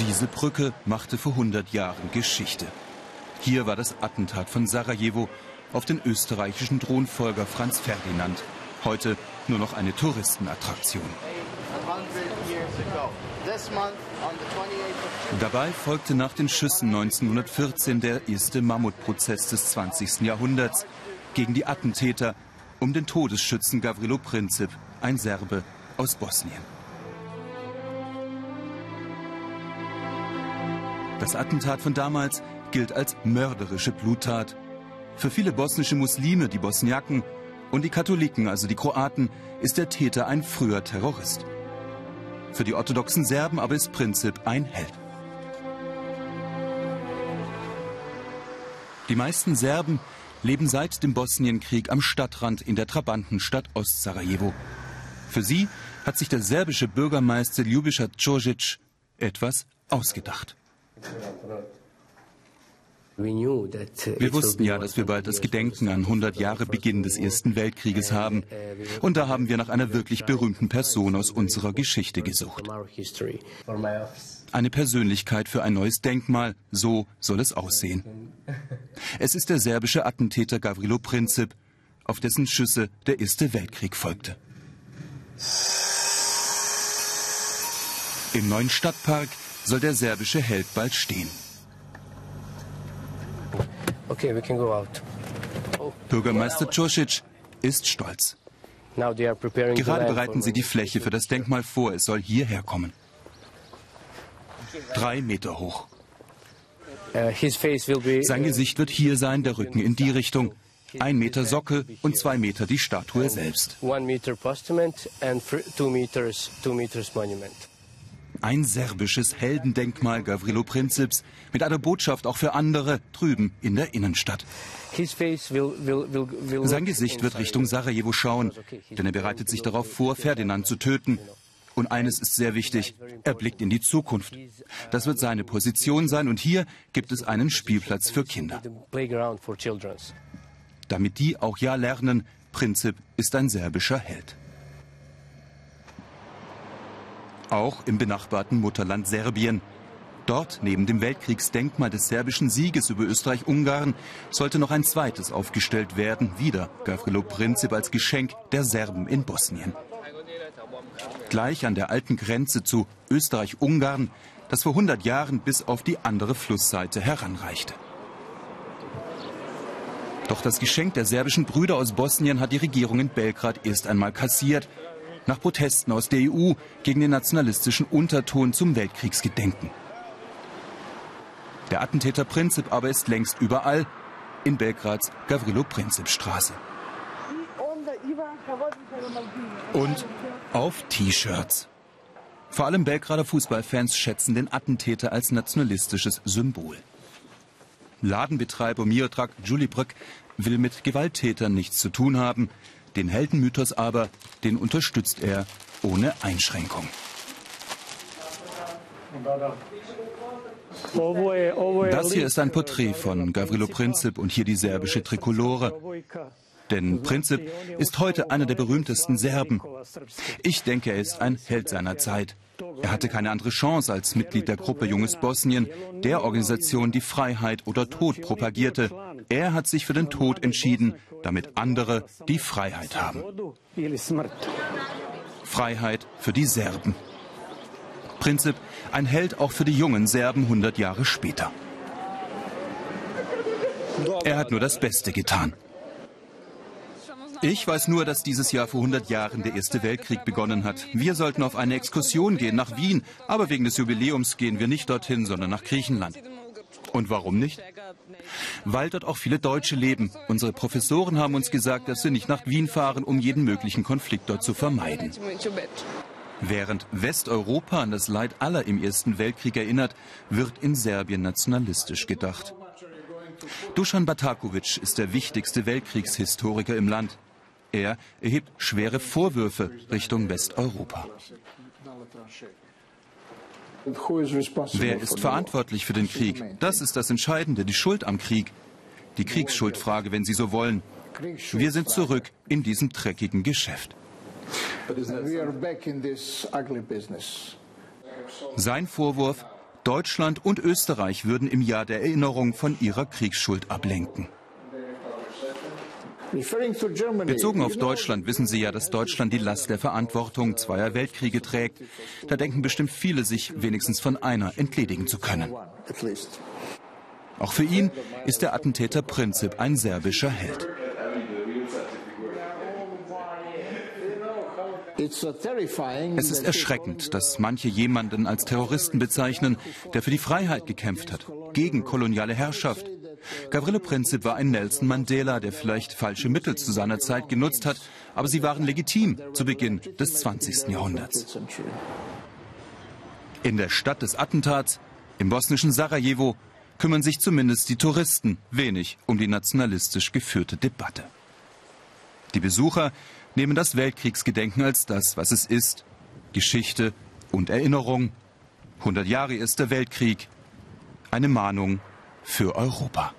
Diese Brücke machte vor 100 Jahren Geschichte. Hier war das Attentat von Sarajevo auf den österreichischen Thronfolger Franz Ferdinand. Heute nur noch eine Touristenattraktion. Dabei folgte nach den Schüssen 1914 der erste Mammutprozess des 20. Jahrhunderts gegen die Attentäter um den Todesschützen Gavrilo Princip, ein Serbe aus Bosnien. Das Attentat von damals gilt als mörderische Bluttat. Für viele bosnische Muslime, die Bosniaken, und die Katholiken, also die Kroaten, ist der Täter ein früher Terrorist. Für die orthodoxen Serben aber ist Princip ein Held. Die meisten Serben leben seit dem Bosnienkrieg am Stadtrand in der Trabantenstadt Ostsarajevo. Für sie hat sich der serbische Bürgermeister Ljubiša Čožić etwas ausgedacht. Wir wussten ja, dass wir bald das Gedenken an 100 Jahre Beginn des Ersten Weltkrieges haben. Und da haben wir nach einer wirklich berühmten Person aus unserer Geschichte gesucht. Eine Persönlichkeit für ein neues Denkmal, so soll es aussehen. Es ist der serbische Attentäter Gavrilo Princip, auf dessen Schüsse der Erste Weltkrieg folgte. Im neuen Stadtpark soll der serbische Held bald stehen. Okay, we can go out. Bürgermeister Čosić ist stolz. Gerade bereiten sie die Fläche für das Denkmal vor. Es soll hierher kommen. Drei Meter hoch. Uh, Sein Gesicht wird hier sein, der Rücken in die Richtung. Ein Meter Sockel und zwei Meter die Statue selbst. One meter postament and two meters, two meters monument. Ein serbisches Heldendenkmal Gavrilo Princips mit einer Botschaft auch für andere drüben in der Innenstadt. Sein Gesicht wird Richtung Sarajevo schauen, denn er bereitet sich darauf vor, Ferdinand zu töten. Und eines ist sehr wichtig, er blickt in die Zukunft. Das wird seine Position sein und hier gibt es einen Spielplatz für Kinder. Damit die auch ja lernen, Princip ist ein serbischer Held. Auch im benachbarten Mutterland Serbien. Dort, neben dem Weltkriegsdenkmal des serbischen Sieges über Österreich-Ungarn, sollte noch ein zweites aufgestellt werden, wieder Gavrilo Princip als Geschenk der Serben in Bosnien. Gleich an der alten Grenze zu Österreich-Ungarn, das vor 100 Jahren bis auf die andere Flussseite heranreichte. Doch das Geschenk der serbischen Brüder aus Bosnien hat die Regierung in Belgrad erst einmal kassiert nach Protesten aus der EU gegen den nationalistischen Unterton zum Weltkriegsgedenken. Der Attentäter Princip aber ist längst überall in Belgrads Gavrilo Princip Straße. Und auf T-Shirts. Vor allem Belgrader Fußballfans schätzen den Attentäter als nationalistisches Symbol. Ladenbetreiber Miodrag Julibrück will mit Gewalttätern nichts zu tun haben. Den Heldenmythos aber, den unterstützt er ohne Einschränkung. Das hier ist ein Porträt von Gavrilo Princip und hier die serbische Trikolore. Denn Princip ist heute einer der berühmtesten Serben. Ich denke, er ist ein Held seiner Zeit. Er hatte keine andere Chance als Mitglied der Gruppe Junges Bosnien, der Organisation, die Freiheit oder Tod propagierte. Er hat sich für den Tod entschieden, damit andere die Freiheit haben. Freiheit für die Serben. Princip, ein Held auch für die jungen Serben 100 Jahre später. Er hat nur das Beste getan. Ich weiß nur, dass dieses Jahr vor 100 Jahren der Erste Weltkrieg begonnen hat. Wir sollten auf eine Exkursion gehen nach Wien, aber wegen des Jubiläums gehen wir nicht dorthin, sondern nach Griechenland. Und warum nicht? Weil dort auch viele Deutsche leben. Unsere Professoren haben uns gesagt, dass wir nicht nach Wien fahren, um jeden möglichen Konflikt dort zu vermeiden. Während Westeuropa an das Leid aller im Ersten Weltkrieg erinnert, wird in Serbien nationalistisch gedacht. Dusan Batakovic ist der wichtigste Weltkriegshistoriker im Land. Er erhebt schwere Vorwürfe Richtung Westeuropa. Wer ist verantwortlich für den Krieg? Das ist das Entscheidende, die Schuld am Krieg. Die Kriegsschuldfrage, wenn Sie so wollen. Wir sind zurück in diesem dreckigen Geschäft. Sein Vorwurf, Deutschland und Österreich würden im Jahr der Erinnerung von ihrer Kriegsschuld ablenken. Bezogen auf Deutschland wissen Sie ja, dass Deutschland die Last der Verantwortung zweier Weltkriege trägt. Da denken bestimmt viele, sich wenigstens von einer entledigen zu können. Auch für ihn ist der Attentäter Prinzip ein serbischer Held. Es ist erschreckend, dass manche jemanden als Terroristen bezeichnen, der für die Freiheit gekämpft hat, gegen koloniale Herrschaft. Gavrilo Princip war ein Nelson Mandela, der vielleicht falsche Mittel zu seiner Zeit genutzt hat, aber sie waren legitim zu Beginn des 20. Jahrhunderts. In der Stadt des Attentats, im bosnischen Sarajevo, kümmern sich zumindest die Touristen wenig um die nationalistisch geführte Debatte. Die Besucher nehmen das Weltkriegsgedenken als das, was es ist. Geschichte und Erinnerung. 100 Jahre Erster Weltkrieg. Eine Mahnung für Europa.